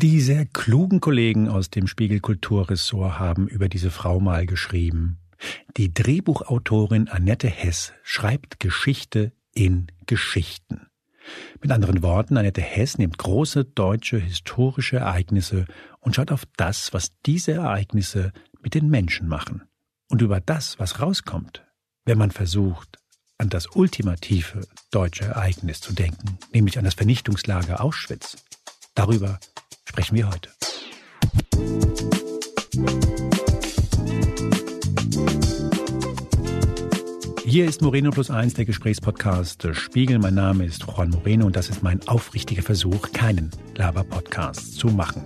Die sehr klugen Kollegen aus dem Spiegel Kulturressort haben über diese Frau mal geschrieben. Die Drehbuchautorin Annette Hess schreibt Geschichte in Geschichten. Mit anderen Worten, Annette Hess nimmt große deutsche historische Ereignisse und schaut auf das, was diese Ereignisse mit den Menschen machen. Und über das, was rauskommt, wenn man versucht, an das ultimative deutsche Ereignis zu denken, nämlich an das Vernichtungslager Auschwitz. Darüber sprechen wir heute. Hier ist Moreno Plus Eins, der Gesprächspodcast des Spiegel. Mein Name ist Juan Moreno und das ist mein aufrichtiger Versuch, keinen Laber-Podcast zu machen.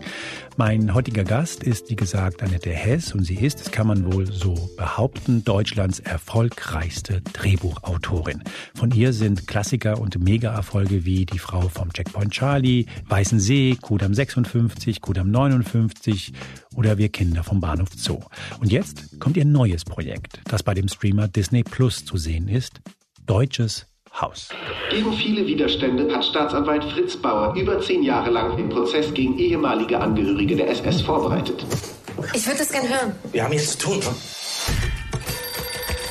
Mein heutiger Gast ist, wie gesagt, Annette Hess und sie ist, das kann man wohl so behaupten, Deutschlands erfolgreichste Drehbuchautorin. Von ihr sind Klassiker und Mega-Erfolge wie Die Frau vom Checkpoint Charlie, Weißen See, Kudam 56, Kudam 59 oder Wir Kinder vom Bahnhof Zoo. Und jetzt kommt ihr neues Projekt, das bei dem Streamer Disney Plus zu sehen ist. Deutsches Haus. Gegen viele Widerstände hat Staatsanwalt Fritz Bauer über zehn Jahre lang den Prozess gegen ehemalige Angehörige der SS vorbereitet. Ich würde das gern hören. Wir haben jetzt zu tun?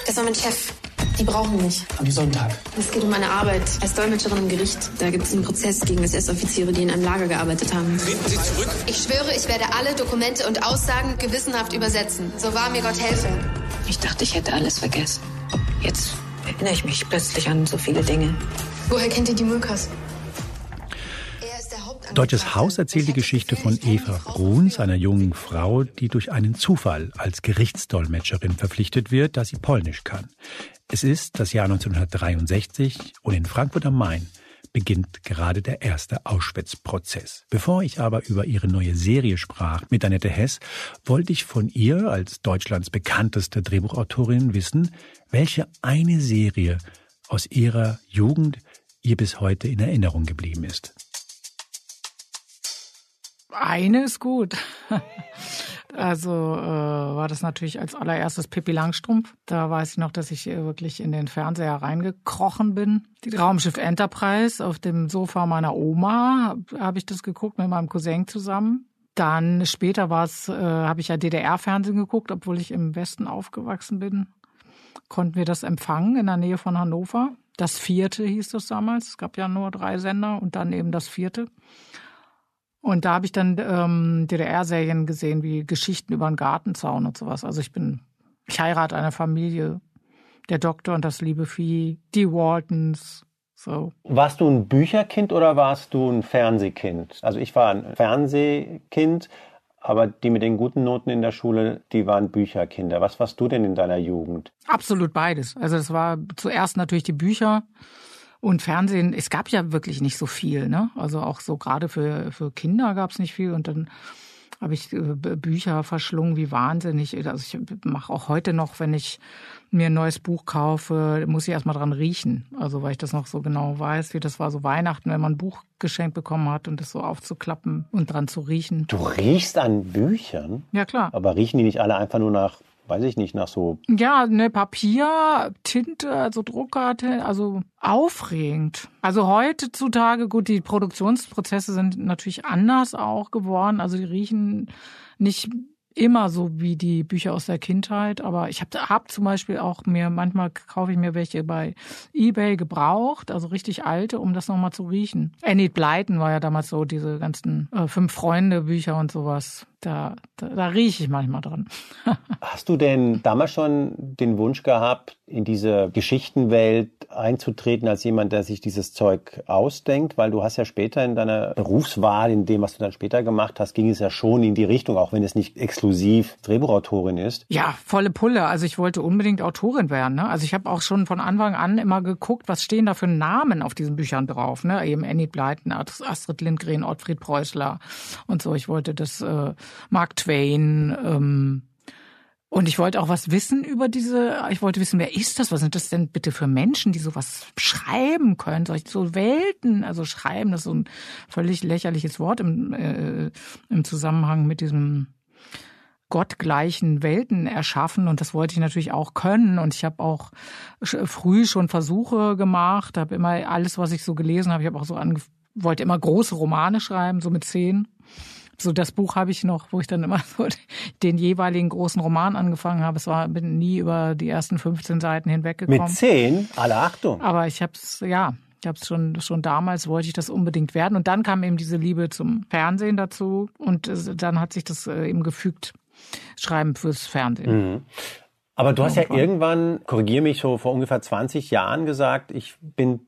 Das war mein Chef. Die brauchen mich. Am Sonntag. Es geht um meine Arbeit als Dolmetscherin im Gericht. Da gibt es einen Prozess gegen SS-Offiziere, die in einem Lager gearbeitet haben. Treten Sie zurück. Ich schwöre, ich werde alle Dokumente und Aussagen gewissenhaft übersetzen. So wahr mir Gott helfe. Ich dachte, ich hätte alles vergessen. Jetzt erinnere ich mich plötzlich an so viele Dinge. Woher kennt ihr die Mulkas? Deutsches Haus erzählt die Geschichte von Eva Bruns, einer jungen Frau, die durch einen Zufall als Gerichtsdolmetscherin verpflichtet wird, da sie Polnisch kann. Es ist das Jahr 1963 und in Frankfurt am Main beginnt gerade der erste Auschwitz-Prozess. Bevor ich aber über ihre neue Serie sprach mit Annette Hess, wollte ich von ihr als Deutschlands bekannteste Drehbuchautorin wissen, welche eine Serie aus ihrer Jugend ihr bis heute in Erinnerung geblieben ist. Eine ist gut. Also äh, war das natürlich als allererstes Pippi Langstrumpf. Da weiß ich noch, dass ich äh, wirklich in den Fernseher reingekrochen bin. Die Raumschiff Enterprise auf dem Sofa meiner Oma habe ich das geguckt mit meinem Cousin zusammen. Dann später war es, äh, habe ich ja DDR-Fernsehen geguckt, obwohl ich im Westen aufgewachsen bin. Konnten wir das empfangen in der Nähe von Hannover. Das vierte hieß das damals. Es gab ja nur drei Sender und dann eben das vierte. Und da habe ich dann ähm, DDR-Serien gesehen, wie Geschichten über einen Gartenzaun und sowas. Also ich bin, ich heirate eine Familie, der Doktor und das liebe Vieh, die Waltons, so. Warst du ein Bücherkind oder warst du ein Fernsehkind? Also ich war ein Fernsehkind, aber die mit den guten Noten in der Schule, die waren Bücherkinder. Was warst du denn in deiner Jugend? Absolut beides. Also es war zuerst natürlich die Bücher und Fernsehen, es gab ja wirklich nicht so viel, ne? Also auch so gerade für, für Kinder gab es nicht viel. Und dann habe ich äh, Bücher verschlungen wie wahnsinnig. Also ich mache auch heute noch, wenn ich mir ein neues Buch kaufe, muss ich erstmal dran riechen. Also weil ich das noch so genau weiß, wie das war so Weihnachten, wenn man ein Buch geschenkt bekommen hat und das so aufzuklappen und dran zu riechen. Du riechst an Büchern? Ja, klar. Aber riechen die nicht alle einfach nur nach weiß ich nicht, nach so. Ja, ne, Papier, Tinte, also Drucker, also aufregend. Also heutzutage, gut, die Produktionsprozesse sind natürlich anders auch geworden. Also die riechen nicht immer so wie die Bücher aus der Kindheit, aber ich habe hab zum Beispiel auch mir, manchmal kaufe ich mir welche bei Ebay gebraucht, also richtig alte, um das nochmal zu riechen. Enid Blyton war ja damals so, diese ganzen äh, Fünf-Freunde-Bücher und sowas. Da, da, da rieche ich manchmal dran. Hast du denn damals schon den Wunsch gehabt, in diese Geschichtenwelt einzutreten als jemand, der sich dieses Zeug ausdenkt? Weil du hast ja später in deiner Berufswahl, in dem, was du dann später gemacht hast, ging es ja schon in die Richtung, auch wenn es nicht exklusiv Drehbuchautorin ist. Ja, volle Pulle. Also ich wollte unbedingt Autorin werden. Ne? Also ich habe auch schon von Anfang an immer geguckt, was stehen da für Namen auf diesen Büchern drauf. Ne? Eben Enid Blyton, Astrid Lindgren, Ottfried Preußler und so. Ich wollte das äh, Mark Twain. Ähm, und ich wollte auch was wissen über diese, ich wollte wissen, wer ist das? Was sind das denn bitte für Menschen, die sowas schreiben können? Solche so Welten, also schreiben, das ist so ein völlig lächerliches Wort im, äh, im Zusammenhang mit diesem gottgleichen Welten erschaffen und das wollte ich natürlich auch können und ich habe auch früh schon Versuche gemacht, habe immer alles, was ich so gelesen habe, ich habe auch so ange wollte immer große Romane schreiben, so mit zehn so das Buch habe ich noch, wo ich dann immer so den jeweiligen großen Roman angefangen habe. Es war bin nie über die ersten 15 Seiten hinweggekommen. Mit zehn, alle Achtung. Aber ich habe es ja, ich habe es schon schon damals wollte ich das unbedingt werden und dann kam eben diese Liebe zum Fernsehen dazu und äh, dann hat sich das äh, eben gefügt. Schreiben fürs Fernsehen. Mhm. Aber du hast ja irgendwann, korrigiere mich so vor ungefähr 20 Jahren gesagt, ich bin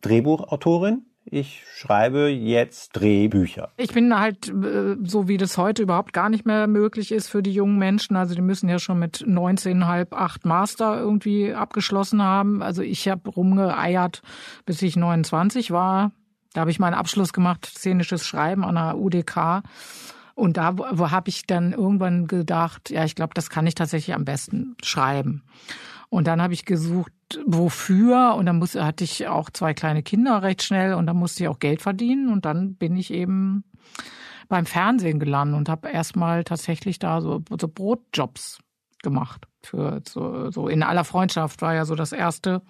Drehbuchautorin ich schreibe jetzt Drehbücher. Ich bin halt, äh, so wie das heute überhaupt gar nicht mehr möglich ist für die jungen Menschen. Also die müssen ja schon mit 19,5, 8 Master irgendwie abgeschlossen haben. Also ich habe rumgeeiert, bis ich 29 war. Da habe ich meinen Abschluss gemacht, szenisches Schreiben an der UDK. Und da habe ich dann irgendwann gedacht, ja, ich glaube, das kann ich tatsächlich am besten schreiben. Und dann habe ich gesucht, wofür. Und dann musste, hatte ich auch zwei kleine Kinder recht schnell und dann musste ich auch Geld verdienen. Und dann bin ich eben beim Fernsehen gelandet und habe erstmal tatsächlich da so, so Brotjobs gemacht. Für so, so in aller Freundschaft war ja so das erste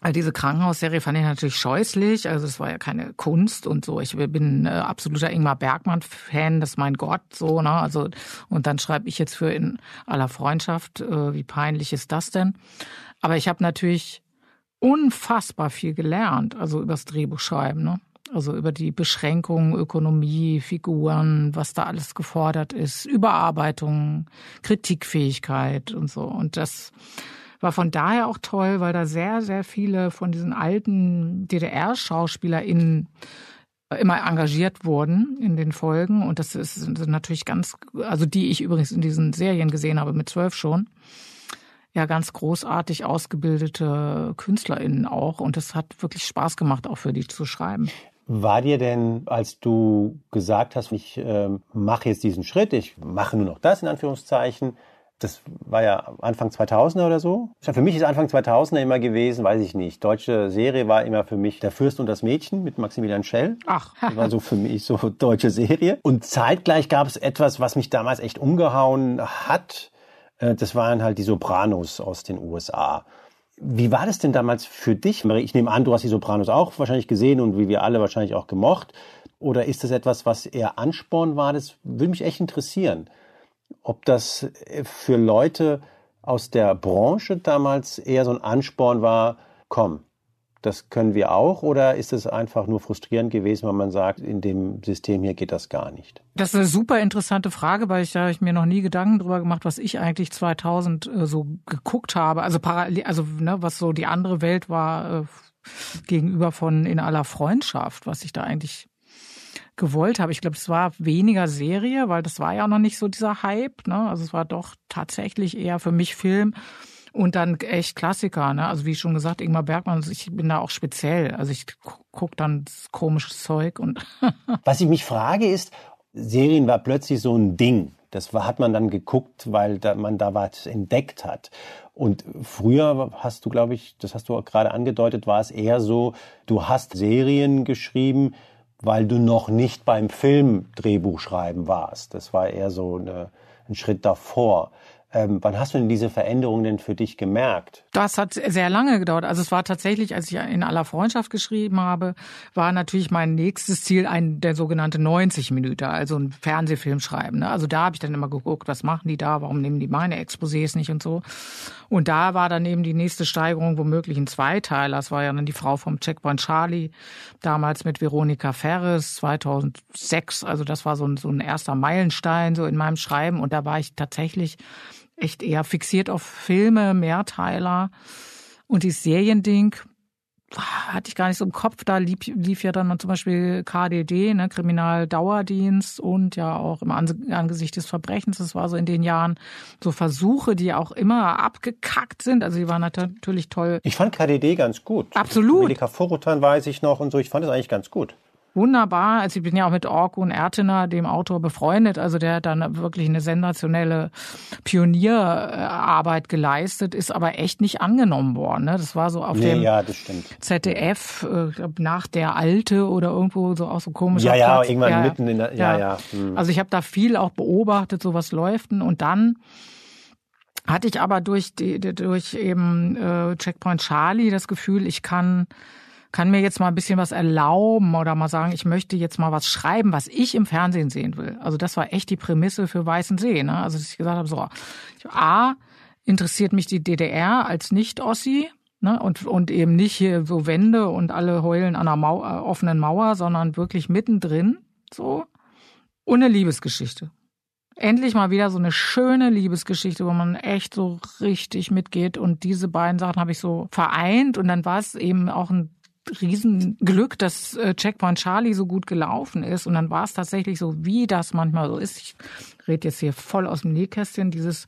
also diese Krankenhausserie fand ich natürlich scheußlich. Also es war ja keine Kunst und so. Ich bin äh, absoluter Ingmar Bergmann-Fan, das ist mein Gott, so, ne? Also, und dann schreibe ich jetzt für in aller Freundschaft, äh, wie peinlich ist das denn? Aber ich habe natürlich unfassbar viel gelernt, also übers Drehbuchschreiben, ne? Also über die Beschränkungen, Ökonomie, Figuren, was da alles gefordert ist, Überarbeitung, Kritikfähigkeit und so. Und das war von daher auch toll, weil da sehr, sehr viele von diesen alten DDR-SchauspielerInnen immer engagiert wurden in den Folgen. Und das ist, sind natürlich ganz, also die ich übrigens in diesen Serien gesehen habe, mit zwölf schon. Ja, ganz großartig ausgebildete KünstlerInnen auch. Und es hat wirklich Spaß gemacht, auch für die zu schreiben. War dir denn, als du gesagt hast, ich äh, mache jetzt diesen Schritt, ich mache nur noch das in Anführungszeichen, das war ja Anfang 2000er oder so. Für mich ist Anfang 2000er immer gewesen, weiß ich nicht. Deutsche Serie war immer für mich Der Fürst und das Mädchen mit Maximilian Schell. Ach. Das war so für mich so deutsche Serie. Und zeitgleich gab es etwas, was mich damals echt umgehauen hat. Äh, das waren halt die Sopranos aus den USA. Wie war das denn damals für dich? Ich nehme an, du hast die Sopranos auch wahrscheinlich gesehen und wie wir alle wahrscheinlich auch gemocht. Oder ist das etwas, was eher Ansporn war? Das würde mich echt interessieren ob das äh, für Leute aus der Branche damals eher so ein Ansporn war, komm, das können wir auch oder ist es einfach nur frustrierend gewesen, weil man sagt, in dem System hier geht das gar nicht? Das ist eine super interessante Frage, weil ich da ich mir noch nie Gedanken drüber gemacht, was ich eigentlich 2000 äh, so geguckt habe. Also also ne, was so die andere Welt war äh, gegenüber von in aller Freundschaft, was ich da eigentlich gewollt habe. Ich glaube, es war weniger Serie, weil das war ja noch nicht so dieser Hype. Ne? Also es war doch tatsächlich eher für mich Film und dann echt Klassiker. Ne? Also wie schon gesagt, Ingmar Bergmann, also ich bin da auch speziell. Also ich gucke dann komisches Zeug und. Was ich mich frage ist, Serien war plötzlich so ein Ding. Das hat man dann geguckt, weil da, man da was entdeckt hat. Und früher hast du, glaube ich, das hast du auch gerade angedeutet, war es eher so, du hast Serien geschrieben, weil du noch nicht beim Filmdrehbuch schreiben warst. Das war eher so eine, ein Schritt davor. Ähm, wann hast du denn diese Veränderung denn für dich gemerkt? Das hat sehr lange gedauert. Also es war tatsächlich, als ich in aller Freundschaft geschrieben habe, war natürlich mein nächstes Ziel ein der sogenannte 90 Minuten, also ein Fernsehfilm schreiben. Ne? Also da habe ich dann immer geguckt, was machen die da, warum nehmen die meine Exposés nicht und so. Und da war dann eben die nächste Steigerung womöglich ein Zweiteiler. Das war ja dann die Frau vom Checkpoint Charlie, damals mit Veronika Ferres, 2006. Also das war so ein, so ein erster Meilenstein so in meinem Schreiben. Und da war ich tatsächlich echt eher fixiert auf Filme, Mehrteiler. Und die Seriending hatte ich gar nicht so im Kopf. Da lief, lief ja dann zum Beispiel KDD, ne, Kriminaldauerdienst und ja auch im Angesicht des Verbrechens. Das war so in den Jahren so Versuche, die auch immer abgekackt sind. Also die waren natürlich toll. Ich fand KDD ganz gut. Absolut. Melika Forutan weiß ich noch und so. Ich fand es eigentlich ganz gut wunderbar. Also ich bin ja auch mit Orkun Ertener, dem Autor, befreundet. Also der hat dann wirklich eine sensationelle Pionierarbeit geleistet, ist aber echt nicht angenommen worden. Ne? Das war so auf nee, dem ja, ZDF äh, nach der Alte oder irgendwo so auch so komisch. Ja, ja, irgendwann ja, mitten in der, ja, ja. ja. Hm. Also ich habe da viel auch beobachtet, so was läuft und dann hatte ich aber durch die, durch eben äh, Checkpoint Charlie das Gefühl, ich kann kann mir jetzt mal ein bisschen was erlauben oder mal sagen, ich möchte jetzt mal was schreiben, was ich im Fernsehen sehen will. Also das war echt die Prämisse für Weißen See. Ne? Also dass ich gesagt habe, so, A, interessiert mich die DDR als Nicht-Ossi, Ne? Und, und eben nicht hier so Wände und alle heulen an einer Mau äh, offenen Mauer, sondern wirklich mittendrin so. Und eine Liebesgeschichte. Endlich mal wieder so eine schöne Liebesgeschichte, wo man echt so richtig mitgeht. Und diese beiden Sachen habe ich so vereint. Und dann war es eben auch ein Riesenglück, dass äh, Checkpoint Charlie so gut gelaufen ist. Und dann war es tatsächlich so, wie das manchmal so ist. Ich rede jetzt hier voll aus dem Nähkästchen, dieses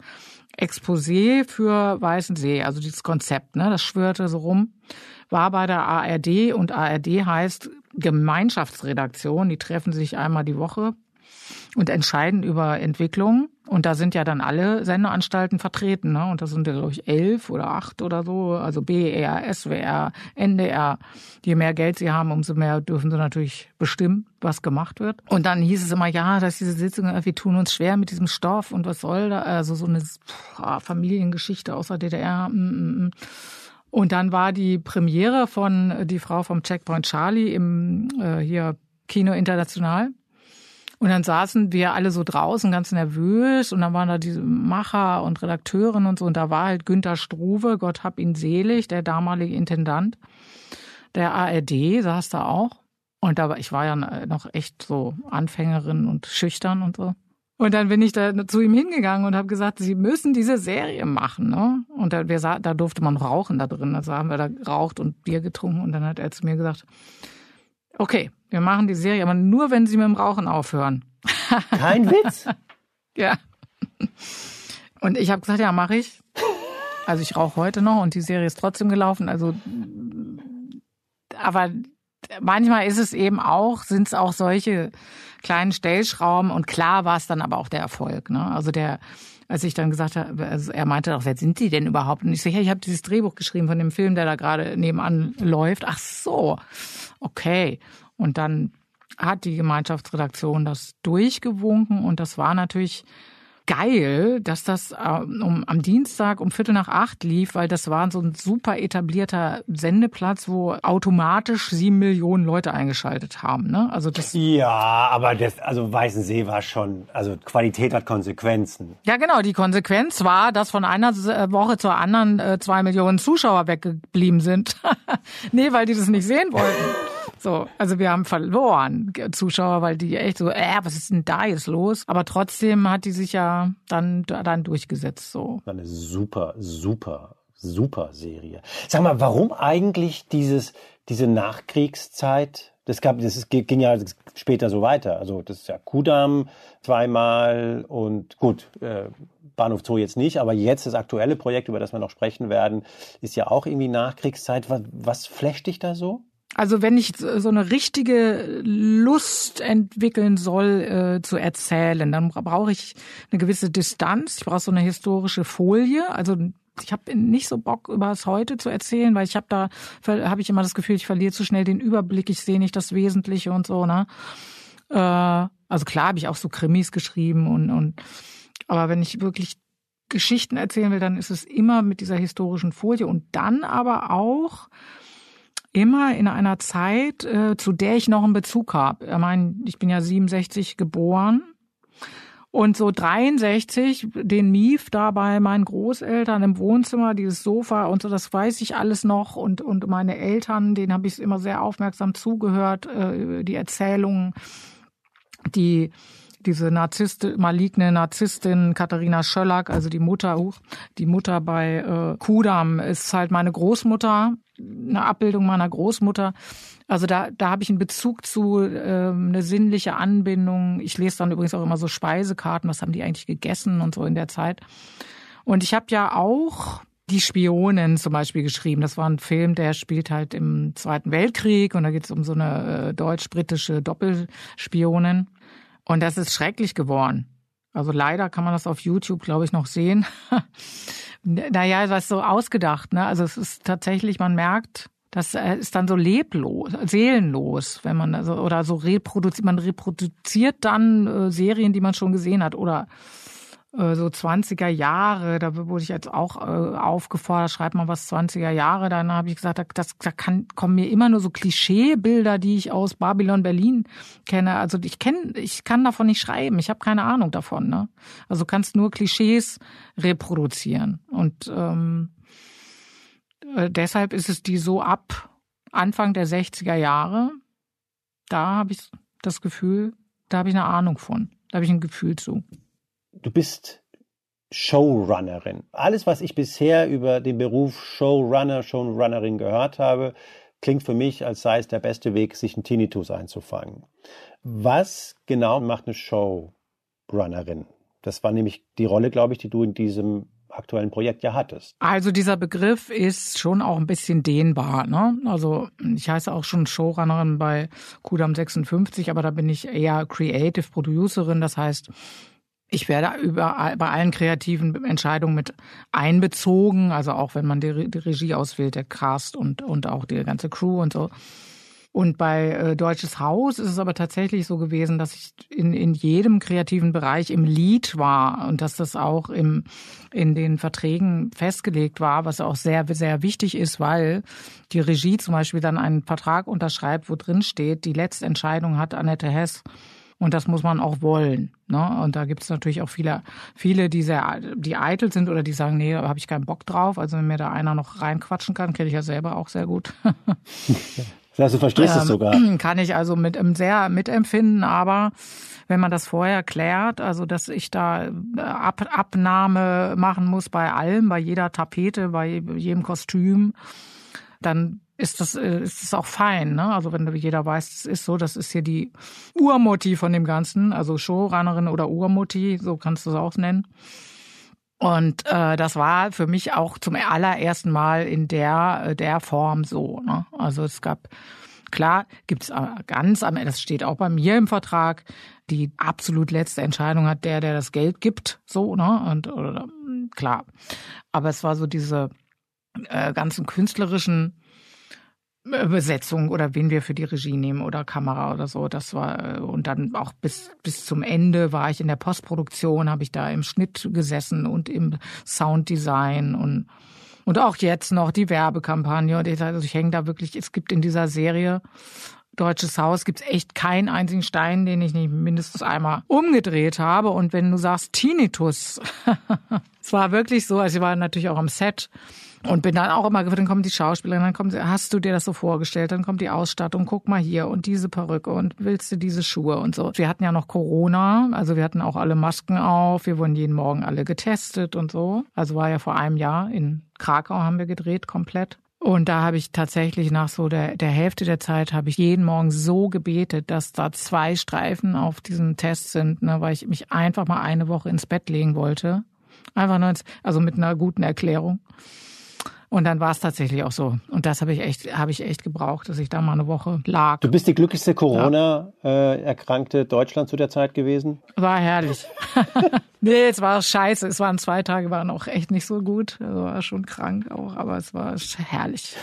Exposé für Weißensee, also dieses Konzept, ne, das schwörte so rum, war bei der ARD und ARD heißt Gemeinschaftsredaktion, die treffen sich einmal die Woche und entscheiden über Entwicklungen. Und da sind ja dann alle Sendeanstalten vertreten. Ne? Und das sind ja, glaube ich, elf oder acht oder so. Also BR, SWR, NDR. Je mehr Geld sie haben, umso mehr dürfen sie natürlich bestimmen, was gemacht wird. Und dann hieß es immer, ja, dass diese Sitzungen, wir tun uns schwer mit diesem Stoff und was soll da? Also so eine pff, Familiengeschichte aus der DDR. Mm, mm, mm. Und dann war die Premiere von die Frau vom Checkpoint Charlie im äh, hier Kino International. Und dann saßen wir alle so draußen ganz nervös und dann waren da diese Macher und Redakteurin und so und da war halt Günter Struve, Gott hab ihn selig, der damalige Intendant der ARD, saß da auch. Und da war, ich war ja noch echt so Anfängerin und schüchtern und so. Und dann bin ich da zu ihm hingegangen und habe gesagt, Sie müssen diese Serie machen. Ne? Und da, wir, da durfte man rauchen da drin. Also haben wir da geraucht und Bier getrunken. Und dann hat er zu mir gesagt, okay, wir machen die Serie, aber nur, wenn Sie mit dem Rauchen aufhören. Kein Witz? ja. Und ich habe gesagt, ja, mache ich. Also ich rauche heute noch und die Serie ist trotzdem gelaufen. Also, aber manchmal ist es eben auch, sind es auch solche kleinen Stellschrauben und klar war es dann aber auch der Erfolg. Ne? Also der, als ich dann gesagt habe, also er meinte auch, wer sind Sie denn überhaupt? Und ich so, ja, ich habe dieses Drehbuch geschrieben von dem Film, der da gerade nebenan läuft. Ach so, okay. Und dann hat die Gemeinschaftsredaktion das durchgewunken und das war natürlich geil, dass das äh, um, am Dienstag um Viertel nach acht lief, weil das war so ein super etablierter Sendeplatz, wo automatisch sieben Millionen Leute eingeschaltet haben. Ne? Also das ja, aber das, also Weißensee war schon, also Qualität hat Konsequenzen. Ja, genau. Die Konsequenz war, dass von einer Woche zur anderen äh, zwei Millionen Zuschauer weggeblieben sind. nee, weil die das nicht sehen wollten. So, also wir haben verloren Zuschauer, weil die echt so, äh, was ist denn da jetzt los? Aber trotzdem hat die sich ja dann dann durchgesetzt so. Eine super, super, super Serie. Sag mal, warum eigentlich dieses diese Nachkriegszeit? Das gab, das ging ja später so weiter. Also das ist ja Kudam zweimal und gut. Äh, Bahnhof Zoo jetzt nicht, aber jetzt das aktuelle Projekt, über das wir noch sprechen werden, ist ja auch irgendwie Nachkriegszeit. Was, was flasht dich da so? Also wenn ich so eine richtige Lust entwickeln soll äh, zu erzählen, dann brauche ich eine gewisse Distanz. Ich brauche so eine historische Folie. Also ich habe nicht so Bock über das Heute zu erzählen, weil ich habe da habe ich immer das Gefühl, ich verliere zu schnell den Überblick. Ich sehe nicht das Wesentliche und so. Ne? Äh, also klar habe ich auch so Krimis geschrieben und und aber wenn ich wirklich Geschichten erzählen will, dann ist es immer mit dieser historischen Folie und dann aber auch immer in einer Zeit, äh, zu der ich noch einen Bezug habe. Ich meine, ich bin ja 67 geboren. Und so 63, den Mief da bei meinen Großeltern im Wohnzimmer, dieses Sofa und so, das weiß ich alles noch. Und, und meine Eltern, denen habe ich immer sehr aufmerksam zugehört, äh, die Erzählungen, die diese Narzisste, maligne Narzisstin Katharina Schöllack, also die Mutter, die Mutter bei äh, Kudam ist halt meine Großmutter, eine Abbildung meiner Großmutter. Also da, da habe ich einen Bezug zu, äh, eine sinnliche Anbindung. Ich lese dann übrigens auch immer so Speisekarten, was haben die eigentlich gegessen und so in der Zeit. Und ich habe ja auch die Spionin zum Beispiel geschrieben. Das war ein Film, der spielt halt im Zweiten Weltkrieg und da geht es um so eine äh, deutsch-britische Doppelspionin. Und das ist schrecklich geworden. Also leider kann man das auf YouTube, glaube ich, noch sehen. naja, was so ausgedacht, ne? Also es ist tatsächlich, man merkt, das ist dann so leblos, seelenlos, wenn man also oder so reproduziert, man reproduziert dann äh, Serien, die man schon gesehen hat oder äh, so 20er Jahre, da wurde ich jetzt auch äh, aufgefordert, schreib mal was 20er Jahre. Dann habe ich gesagt, das, da kann, kommen mir immer nur so Klischeebilder, die ich aus Babylon Berlin kenne. Also ich kenne, ich kann davon nicht schreiben. Ich habe keine Ahnung davon. Ne? Also kannst nur Klischees reproduzieren. Und ähm, äh, deshalb ist es die so ab Anfang der 60er Jahre. Da habe ich das Gefühl, da habe ich eine Ahnung von. Da habe ich ein Gefühl zu du bist Showrunnerin. Alles, was ich bisher über den Beruf Showrunner, Showrunnerin gehört habe, klingt für mich, als sei es der beste Weg, sich einen Tinnitus einzufangen. Was genau macht eine Showrunnerin? Das war nämlich die Rolle, glaube ich, die du in diesem aktuellen Projekt ja hattest. Also dieser Begriff ist schon auch ein bisschen dehnbar. Ne? Also ich heiße auch schon Showrunnerin bei Kudam 56, aber da bin ich eher Creative Producerin. Das heißt, ich werde überall, bei allen kreativen Entscheidungen mit einbezogen, also auch wenn man die, die Regie auswählt, der Cast und, und auch die ganze Crew und so. Und bei äh, Deutsches Haus ist es aber tatsächlich so gewesen, dass ich in, in jedem kreativen Bereich im Lead war und dass das auch im, in den Verträgen festgelegt war, was auch sehr, sehr wichtig ist, weil die Regie zum Beispiel dann einen Vertrag unterschreibt, wo drin steht, die letzte Entscheidung hat Annette Hess und das muss man auch wollen. Ne? Und da gibt es natürlich auch viele, viele, die sehr, die eitel sind oder die sagen, nee, habe ich keinen Bock drauf. Also wenn mir da einer noch reinquatschen kann, kenne ich ja selber auch sehr gut. also verstehst ähm, es sogar. Kann ich also mit sehr mitempfinden, aber wenn man das vorher klärt, also dass ich da äh, Ab Abnahme machen muss bei allem, bei jeder Tapete, bei jedem Kostüm, dann ist das, äh, ist das auch fein. Ne? Also wenn jeder weiß, es ist so, das ist hier die Urmutti von dem Ganzen, also Showrunnerin oder Urmutti, so kannst du es auch nennen. Und äh, das war für mich auch zum allerersten Mal in der, äh, der Form so. Ne? Also es gab, klar, gibt es ganz am Ende, das steht auch bei mir im Vertrag, die absolut letzte Entscheidung hat der, der das Geld gibt, so, ne? Und oder, klar. Aber es war so diese äh, ganzen künstlerischen Besetzung oder wen wir für die Regie nehmen oder Kamera oder so. Das war und dann auch bis bis zum Ende war ich in der Postproduktion, habe ich da im Schnitt gesessen und im Sounddesign und und auch jetzt noch die Werbekampagne. Also ich hänge da wirklich. Es gibt in dieser Serie Deutsches Haus gibt's echt keinen einzigen Stein, den ich nicht mindestens einmal umgedreht habe. Und wenn du sagst Tinnitus, es war wirklich so. Also ich war natürlich auch am Set und bin dann auch immer, dann kommen die Schauspielerin, dann kommt, hast du dir das so vorgestellt, dann kommt die Ausstattung, guck mal hier und diese Perücke und willst du diese Schuhe und so. Wir hatten ja noch Corona, also wir hatten auch alle Masken auf, wir wurden jeden Morgen alle getestet und so. Also war ja vor einem Jahr in Krakau haben wir gedreht komplett. Und da habe ich tatsächlich nach so der, der Hälfte der Zeit habe ich jeden Morgen so gebetet, dass da zwei Streifen auf diesem Test sind, ne, weil ich mich einfach mal eine Woche ins Bett legen wollte. Einfach nur, ins, also mit einer guten Erklärung. Und dann war es tatsächlich auch so. Und das habe ich echt, habe ich echt gebraucht, dass ich da mal eine Woche lag. Du bist die glücklichste Corona-Erkrankte ja. äh, Deutschland zu der Zeit gewesen? War herrlich. nee, es war scheiße. Es waren zwei Tage, waren auch echt nicht so gut. Also war schon krank auch, aber es war herrlich.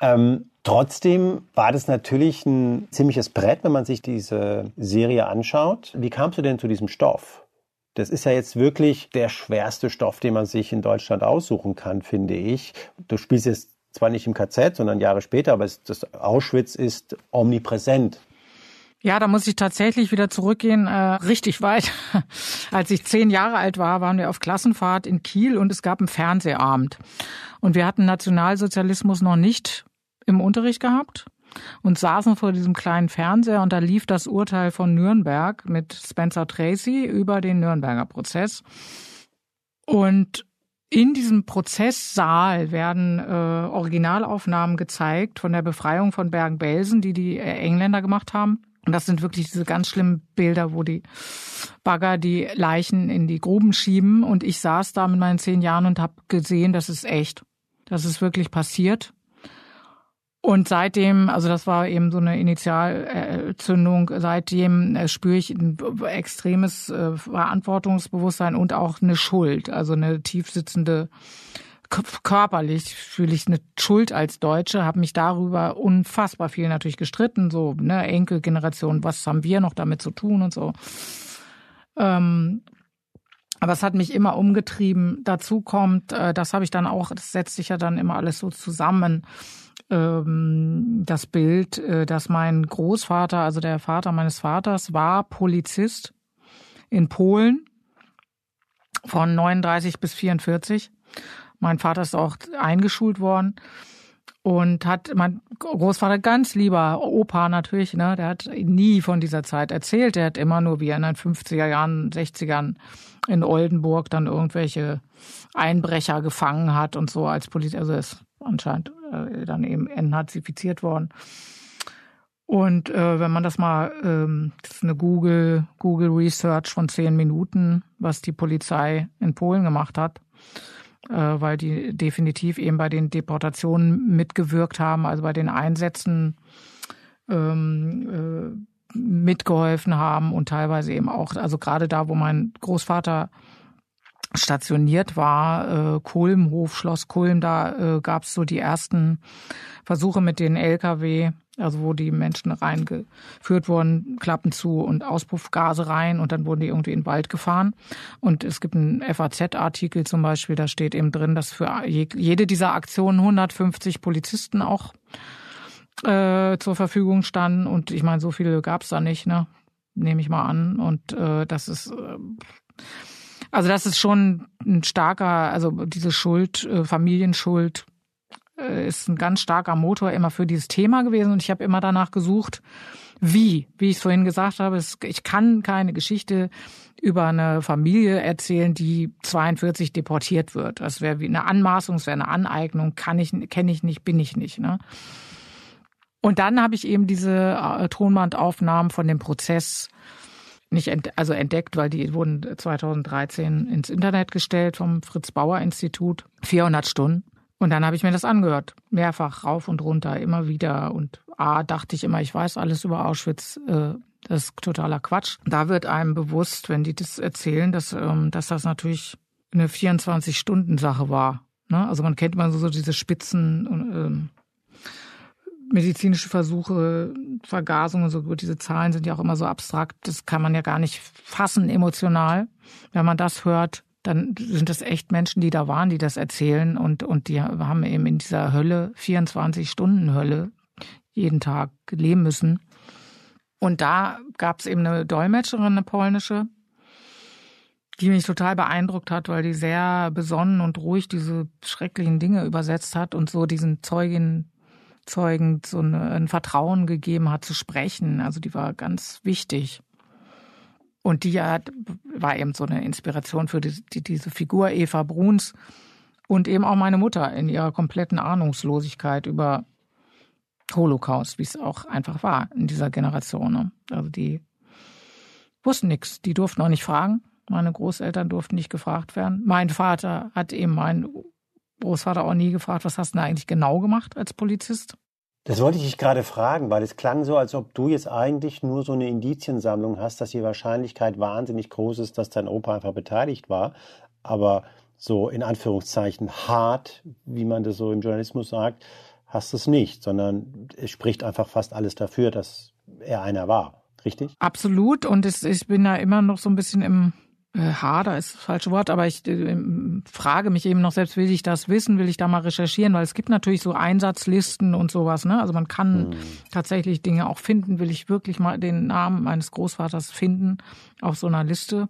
ähm, Trotzdem war das natürlich ein ziemliches Brett, wenn man sich diese Serie anschaut. Wie kamst du denn zu diesem Stoff? Das ist ja jetzt wirklich der schwerste Stoff, den man sich in Deutschland aussuchen kann, finde ich. Du spielst jetzt zwar nicht im KZ, sondern Jahre später, aber es, das Auschwitz ist omnipräsent. Ja, da muss ich tatsächlich wieder zurückgehen, äh, richtig weit. Als ich zehn Jahre alt war, waren wir auf Klassenfahrt in Kiel und es gab einen Fernsehabend. Und wir hatten Nationalsozialismus noch nicht im Unterricht gehabt und saßen vor diesem kleinen Fernseher und da lief das Urteil von Nürnberg mit Spencer Tracy über den Nürnberger Prozess. Und in diesem Prozesssaal werden äh, Originalaufnahmen gezeigt von der Befreiung von Bergen-Belsen, die die äh, Engländer gemacht haben. Und das sind wirklich diese ganz schlimmen Bilder, wo die Bagger die Leichen in die Gruben schieben. Und ich saß da mit meinen zehn Jahren und habe gesehen, das ist echt. Das ist wirklich passiert. Und seitdem, also das war eben so eine Initialzündung, seitdem äh, spüre ich ein extremes äh, Verantwortungsbewusstsein und auch eine Schuld, also eine tiefsitzende körperlich fühle ich eine Schuld als Deutsche, habe mich darüber unfassbar viel natürlich gestritten, so ne Enkelgeneration, was haben wir noch damit zu tun und so. Ähm, Aber es hat mich immer umgetrieben. Dazu kommt, äh, das habe ich dann auch, das setzt sich ja dann immer alles so zusammen, ähm, das Bild, äh, dass mein Großvater, also der Vater meines Vaters, war Polizist in Polen von 39 bis 44. Mein Vater ist auch eingeschult worden und hat mein Großvater ganz lieber Opa natürlich, ne, der hat nie von dieser Zeit erzählt. Der hat immer nur wie er in den 50er Jahren, 60ern in Oldenburg dann irgendwelche Einbrecher gefangen hat und so als Polizist, also ist anscheinend äh, dann eben entnazifiziert worden. Und äh, wenn man das mal, ähm, das ist eine Google, Google Research von zehn Minuten, was die Polizei in Polen gemacht hat, äh, weil die definitiv eben bei den Deportationen mitgewirkt haben, also bei den Einsätzen ähm, äh, mitgeholfen haben und teilweise eben auch, also gerade da, wo mein Großvater stationiert war, äh, Kulmhof, Schloss Kulm, da äh, gab es so die ersten Versuche mit den Lkw, also wo die Menschen reingeführt wurden, Klappen zu und Auspuffgase rein und dann wurden die irgendwie in den Wald gefahren. Und es gibt einen FAZ-Artikel zum Beispiel, da steht eben drin, dass für jede dieser Aktionen 150 Polizisten auch äh, zur Verfügung standen. Und ich meine, so viele gab es da nicht, ne? Nehme ich mal an. Und äh, das ist äh, also das ist schon ein starker, also diese Schuld, äh, Familienschuld äh, ist ein ganz starker Motor immer für dieses Thema gewesen und ich habe immer danach gesucht, wie, wie ich es vorhin gesagt habe, ich kann keine Geschichte über eine Familie erzählen, die 42 deportiert wird. Das wäre wie eine Anmaßung, das wäre eine Aneignung, kann ich, kenne ich nicht, bin ich nicht. Ne? Und dann habe ich eben diese äh, Tonbandaufnahmen von dem Prozess nicht ent, also entdeckt, weil die wurden 2013 ins Internet gestellt vom Fritz Bauer Institut. 400 Stunden. Und dann habe ich mir das angehört. Mehrfach rauf und runter, immer wieder. Und A, dachte ich immer, ich weiß alles über Auschwitz. Äh, das ist totaler Quatsch. Da wird einem bewusst, wenn die das erzählen, dass, ähm, dass das natürlich eine 24-Stunden-Sache war. Ne? Also man kennt man so, so diese Spitzen ähm, medizinische Versuche, Vergasungen, so gut, diese Zahlen sind ja auch immer so abstrakt, das kann man ja gar nicht fassen emotional. Wenn man das hört, dann sind das echt Menschen, die da waren, die das erzählen und, und die haben eben in dieser Hölle, 24 Stunden Hölle, jeden Tag leben müssen. Und da gab es eben eine Dolmetscherin, eine polnische, die mich total beeindruckt hat, weil die sehr besonnen und ruhig diese schrecklichen Dinge übersetzt hat und so diesen Zeuginnen Zeugen so ein Vertrauen gegeben hat zu sprechen. Also die war ganz wichtig. Und die hat, war eben so eine Inspiration für die, die, diese Figur Eva Bruns und eben auch meine Mutter in ihrer kompletten Ahnungslosigkeit über Holocaust, wie es auch einfach war in dieser Generation. Ne? Also die wussten nichts, die durften auch nicht fragen. Meine Großeltern durften nicht gefragt werden. Mein Vater hat eben meinen Großvater auch nie gefragt, was hast du da eigentlich genau gemacht als Polizist? Das wollte ich dich gerade fragen, weil es klang so, als ob du jetzt eigentlich nur so eine Indiziensammlung hast, dass die Wahrscheinlichkeit wahnsinnig groß ist, dass dein Opa einfach beteiligt war. Aber so in Anführungszeichen hart, wie man das so im Journalismus sagt, hast du es nicht, sondern es spricht einfach fast alles dafür, dass er einer war. Richtig? Absolut. Und es, ich bin da immer noch so ein bisschen im hader ist das falsche Wort, aber ich äh, frage mich eben noch selbst, will ich das wissen, will ich da mal recherchieren, weil es gibt natürlich so Einsatzlisten und sowas, ne? Also man kann hm. tatsächlich Dinge auch finden, will ich wirklich mal den Namen meines Großvaters finden auf so einer Liste.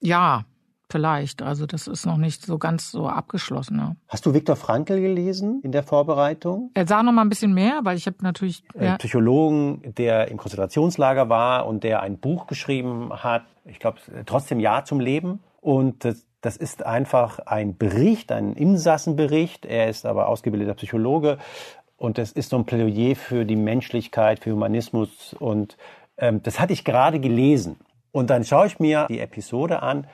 Ja, Vielleicht, also das ist noch nicht so ganz so abgeschlossen. Ja. Hast du Viktor Frankl gelesen in der Vorbereitung? Er sah noch mal ein bisschen mehr, weil ich habe natürlich... Ja. Psychologen, der im Konzentrationslager war und der ein Buch geschrieben hat, ich glaube, trotzdem Ja zum Leben. Und das, das ist einfach ein Bericht, ein Insassenbericht. Er ist aber ausgebildeter Psychologe. Und das ist so ein Plädoyer für die Menschlichkeit, für Humanismus. Und ähm, das hatte ich gerade gelesen. Und dann schaue ich mir die Episode an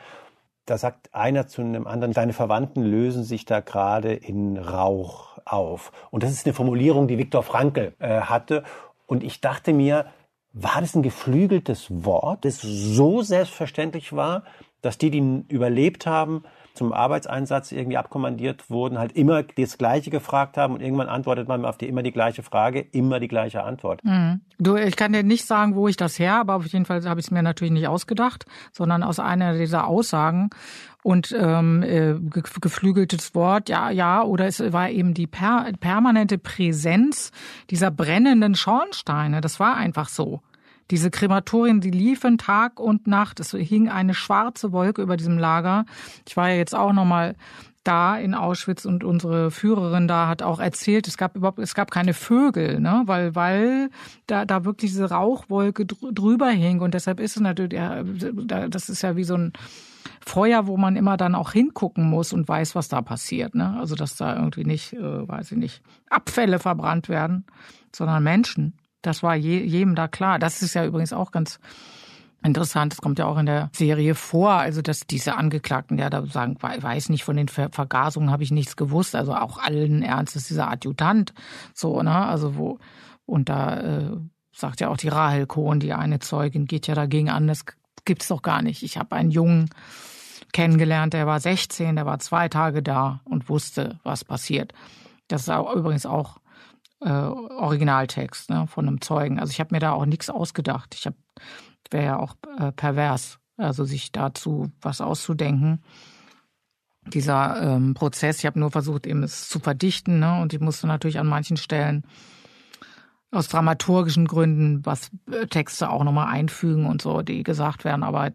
da sagt einer zu einem anderen, deine Verwandten lösen sich da gerade in Rauch auf. Und das ist eine Formulierung, die Viktor Frankl äh, hatte. Und ich dachte mir, war das ein geflügeltes Wort, das so selbstverständlich war, dass die, die überlebt haben, zum Arbeitseinsatz irgendwie abkommandiert wurden, halt immer das Gleiche gefragt haben und irgendwann antwortet man auf die immer die gleiche Frage, immer die gleiche Antwort. Mhm. Du, ich kann dir nicht sagen, wo ich das her, aber auf jeden Fall habe ich es mir natürlich nicht ausgedacht, sondern aus einer dieser Aussagen und ähm, äh, geflügeltes Wort, ja, ja, oder es war eben die per permanente Präsenz dieser brennenden Schornsteine. Das war einfach so. Diese Krematorien, die liefen Tag und Nacht. Es hing eine schwarze Wolke über diesem Lager. Ich war ja jetzt auch noch mal da in Auschwitz und unsere Führerin da hat auch erzählt, es gab überhaupt, es gab keine Vögel, ne, weil, weil da, da wirklich diese Rauchwolke drüber hing und deshalb ist es natürlich, ja, das ist ja wie so ein Feuer, wo man immer dann auch hingucken muss und weiß, was da passiert, ne, also dass da irgendwie nicht, äh, weiß ich nicht, Abfälle verbrannt werden, sondern Menschen. Das war je, jedem da klar. Das ist ja übrigens auch ganz interessant. Das kommt ja auch in der Serie vor. Also, dass diese Angeklagten ja da sagen, weiß nicht, von den Ver Vergasungen habe ich nichts gewusst. Also auch allen Ernstes dieser Adjutant. So, ne? Also, wo, und da äh, sagt ja auch die Rahel Kohn, die eine Zeugin, geht ja dagegen an. Das gibt's doch gar nicht. Ich habe einen Jungen kennengelernt, der war 16, der war zwei Tage da und wusste, was passiert. Das ist auch, übrigens auch äh, Originaltext ne, von einem Zeugen. Also ich habe mir da auch nichts ausgedacht. Ich habe wäre ja auch äh, pervers, also sich dazu was auszudenken. Dieser ähm, Prozess, ich habe nur versucht, eben es zu verdichten, ne, und ich musste natürlich an manchen Stellen aus dramaturgischen Gründen was äh, Texte auch nochmal einfügen und so, die gesagt werden. Aber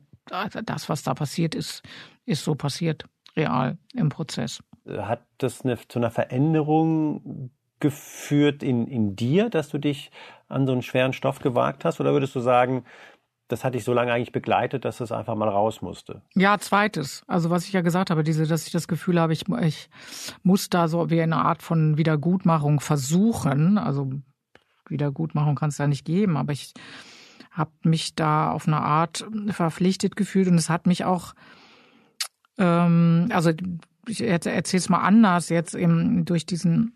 das, was da passiert ist, ist so passiert, real im Prozess. Hat das eine, zu einer Veränderung geführt in, in dir, dass du dich an so einen schweren Stoff gewagt hast? Oder würdest du sagen, das hat dich so lange eigentlich begleitet, dass es einfach mal raus musste? Ja, zweites. Also was ich ja gesagt habe, diese, dass ich das Gefühl habe, ich, ich muss da so wie eine Art von Wiedergutmachung versuchen. Also Wiedergutmachung kann es da nicht geben, aber ich habe mich da auf eine Art verpflichtet gefühlt und es hat mich auch, ähm, also ich erzähle es mal anders, jetzt eben durch diesen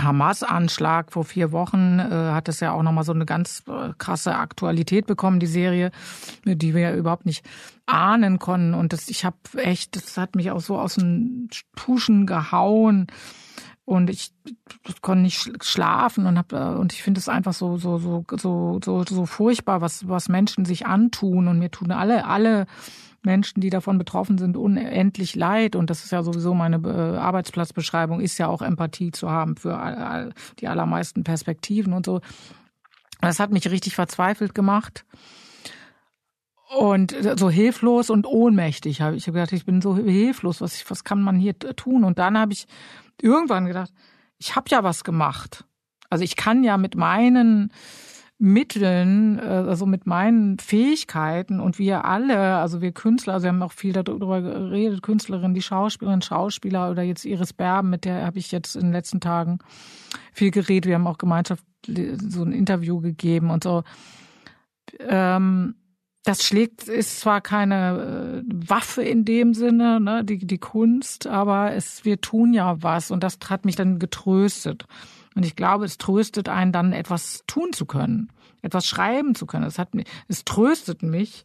Hamas-Anschlag vor vier Wochen äh, hat es ja auch nochmal so eine ganz äh, krasse Aktualität bekommen, die Serie, die wir ja überhaupt nicht ahnen konnten. Und das, ich habe echt, das hat mich auch so aus den Puschen gehauen. Und ich, ich konnte nicht schlafen und hab, äh, und ich finde es einfach so so so so so so furchtbar, was was Menschen sich antun und mir tun alle alle Menschen, die davon betroffen sind, unendlich leid. Und das ist ja sowieso meine äh, Arbeitsplatzbeschreibung, ist ja auch Empathie zu haben für die allermeisten Perspektiven und so. Das hat mich richtig verzweifelt gemacht. Und so hilflos und ohnmächtig habe ich gedacht, ich bin so hilflos, was, was kann man hier tun? Und dann habe ich irgendwann gedacht, ich habe ja was gemacht. Also ich kann ja mit meinen Mitteln, äh, also mit meinen Fähigkeiten und wir alle, also wir Künstler, also wir haben auch viel darüber geredet, Künstlerinnen, die Schauspielerinnen, Schauspieler oder jetzt Iris Berben, mit der habe ich jetzt in den letzten Tagen viel geredet. Wir haben auch Gemeinschaft so ein Interview gegeben und so. Ähm, das schlägt, ist zwar keine äh, Waffe in dem Sinne, ne, die, die Kunst, aber es, wir tun ja was und das hat mich dann getröstet. Und ich glaube, es tröstet einen dann, etwas tun zu können, etwas schreiben zu können. Es hat es tröstet mich,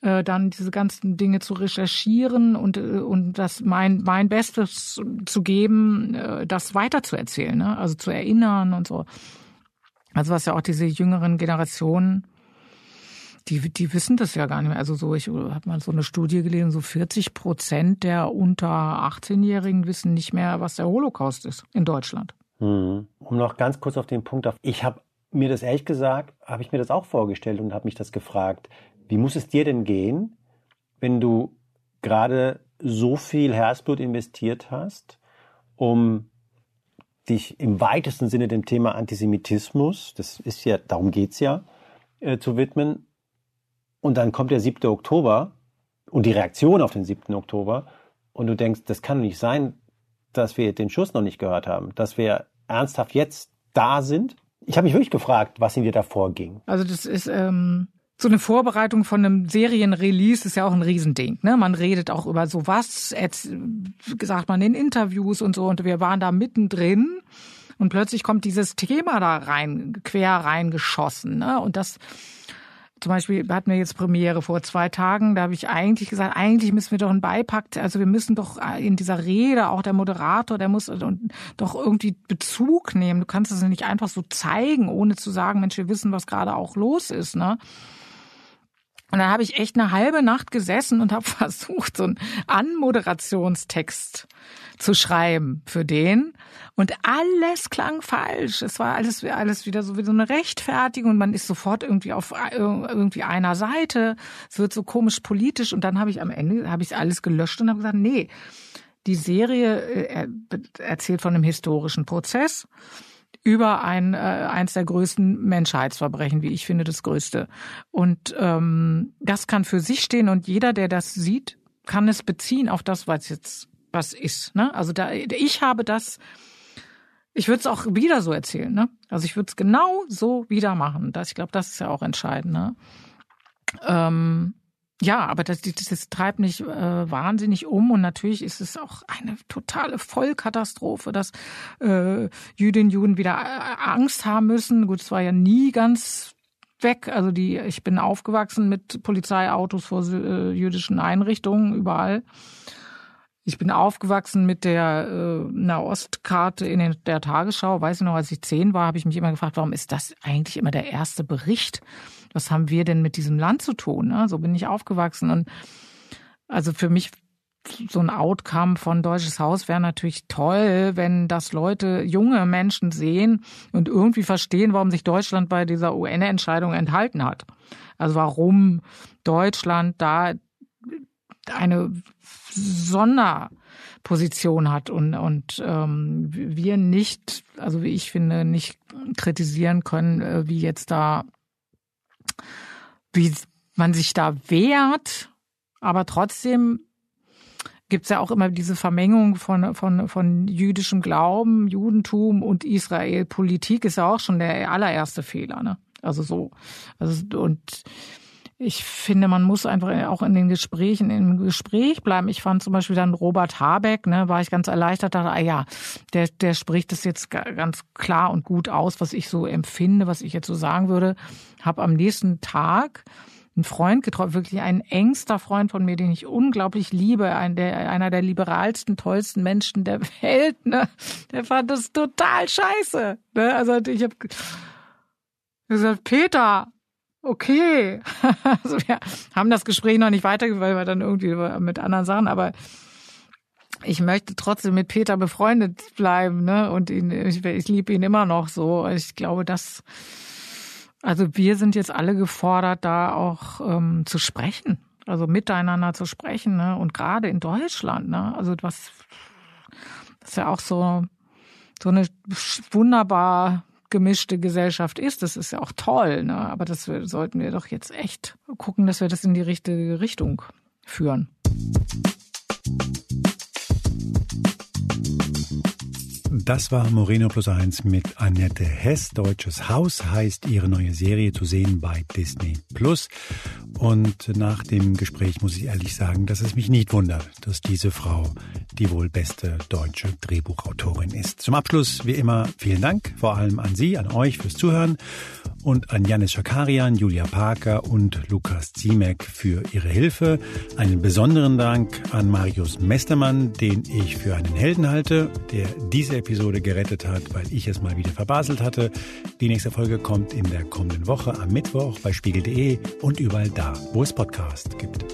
äh, dann diese ganzen Dinge zu recherchieren und äh, und das mein mein Bestes zu geben, äh, das weiterzuerzählen, ne? also zu erinnern und so. Also was ja auch diese jüngeren Generationen die, die wissen das ja gar nicht mehr. Also so, ich habe mal so eine Studie gelesen, so 40 Prozent der unter 18-Jährigen wissen nicht mehr, was der Holocaust ist in Deutschland. Hm. Um noch ganz kurz auf den Punkt auf. Ich habe mir das ehrlich gesagt, habe ich mir das auch vorgestellt und habe mich das gefragt. Wie muss es dir denn gehen, wenn du gerade so viel Herzblut investiert hast, um dich im weitesten Sinne dem Thema Antisemitismus, das ist ja, darum geht's ja, äh, zu widmen. Und dann kommt der 7. Oktober und die Reaktion auf den 7. Oktober und du denkst, das kann nicht sein, dass wir den Schuss noch nicht gehört haben, dass wir ernsthaft jetzt da sind? Ich habe mich wirklich gefragt, was in dir da vorging. Also das ist ähm, so eine Vorbereitung von einem Serienrelease ist ja auch ein Riesending. Ne? Man redet auch über sowas, sagt man in Interviews und so. Und wir waren da mittendrin und plötzlich kommt dieses Thema da rein, quer reingeschossen. Ne? Und das zum Beispiel hatten wir jetzt Premiere vor zwei Tagen, da habe ich eigentlich gesagt, eigentlich müssen wir doch einen Beipack, also wir müssen doch in dieser Rede, auch der Moderator, der muss doch irgendwie Bezug nehmen. Du kannst es nicht einfach so zeigen, ohne zu sagen, Mensch, wir wissen, was gerade auch los ist, ne? Und da habe ich echt eine halbe Nacht gesessen und habe versucht, so einen Anmoderationstext zu schreiben für den. Und alles klang falsch. Es war alles, alles wieder so wie so eine Rechtfertigung man ist sofort irgendwie auf irgendwie einer Seite. Es wird so komisch politisch und dann habe ich am Ende habe ich alles gelöscht und habe gesagt, nee, die Serie äh, erzählt von einem historischen Prozess über ein äh, eins der größten Menschheitsverbrechen, wie ich finde, das größte. Und ähm, das kann für sich stehen und jeder, der das sieht, kann es beziehen auf das, was jetzt was ist. Ne? Also da ich habe das. Ich würde es auch wieder so erzählen, ne? Also ich würde es genau so wieder machen. Das, ich glaube, das ist ja auch entscheidend. Ne? Ähm, ja, aber das, das, das treibt mich äh, wahnsinnig um und natürlich ist es auch eine totale Vollkatastrophe, dass äh, Jüdinnen und Juden wieder äh, Angst haben müssen. Gut, es war ja nie ganz weg. Also die, ich bin aufgewachsen mit Polizeiautos vor äh, jüdischen Einrichtungen überall. Ich bin aufgewachsen mit der äh, Nahostkarte in der Tagesschau. Weiß ich noch, als ich zehn war, habe ich mich immer gefragt, warum ist das eigentlich immer der erste Bericht? was haben wir denn mit diesem Land zu tun? Ne? So bin ich aufgewachsen. Und also für mich so ein Outcome von Deutsches Haus wäre natürlich toll, wenn das Leute, junge Menschen sehen und irgendwie verstehen, warum sich Deutschland bei dieser UN-Entscheidung enthalten hat. Also warum Deutschland da eine Sonderposition hat und, und ähm, wir nicht, also wie ich finde, nicht kritisieren können, äh, wie jetzt da wie man sich da wehrt, aber trotzdem gibt's ja auch immer diese Vermengung von, von, von jüdischem Glauben, Judentum und Israel. Politik ist ja auch schon der allererste Fehler, ne? Also so. Also, und ich finde, man muss einfach auch in den Gesprächen im Gespräch bleiben. Ich fand zum Beispiel dann Robert Habeck, ne, war ich ganz erleichtert, dachte, ah ja, der, der spricht das jetzt ganz klar und gut aus, was ich so empfinde, was ich jetzt so sagen würde. Hab am nächsten Tag einen Freund getroffen, wirklich ein engster Freund von mir, den ich unglaublich liebe, ein, der, einer der liberalsten, tollsten Menschen der Welt. Ne? Der fand das total scheiße. Ne? Also ich habe gesagt, Peter, okay. also wir haben das Gespräch noch nicht weitergeführt, weil wir dann irgendwie mit anderen Sachen, aber ich möchte trotzdem mit Peter befreundet bleiben, ne? Und ihn, ich, ich liebe ihn immer noch so. Ich glaube, dass also wir sind jetzt alle gefordert, da auch ähm, zu sprechen, also miteinander zu sprechen, ne? Und gerade in Deutschland, ne? Also was das ist ja auch so so eine wunderbar gemischte Gesellschaft ist. Das ist ja auch toll, ne? aber das sollten wir doch jetzt echt gucken, dass wir das in die richtige Richtung führen. Das war Moreno Plus Eins mit Annette Hess. Deutsches Haus heißt ihre neue Serie zu sehen bei Disney Plus. Und nach dem Gespräch muss ich ehrlich sagen, dass es mich nicht wundert, dass diese Frau die wohl beste deutsche Drehbuchautorin ist. Zum Abschluss, wie immer, vielen Dank, vor allem an Sie, an euch fürs Zuhören und an Janis Schakarian, Julia Parker und Lukas Ziemek für ihre Hilfe. Einen besonderen Dank an Marius Mestermann, den ich für einen Helden halte, der diese Episode gerettet hat, weil ich es mal wieder verbaselt hatte. Die nächste Folge kommt in der kommenden Woche am Mittwoch bei spiegel.de und überall da, wo es Podcast gibt.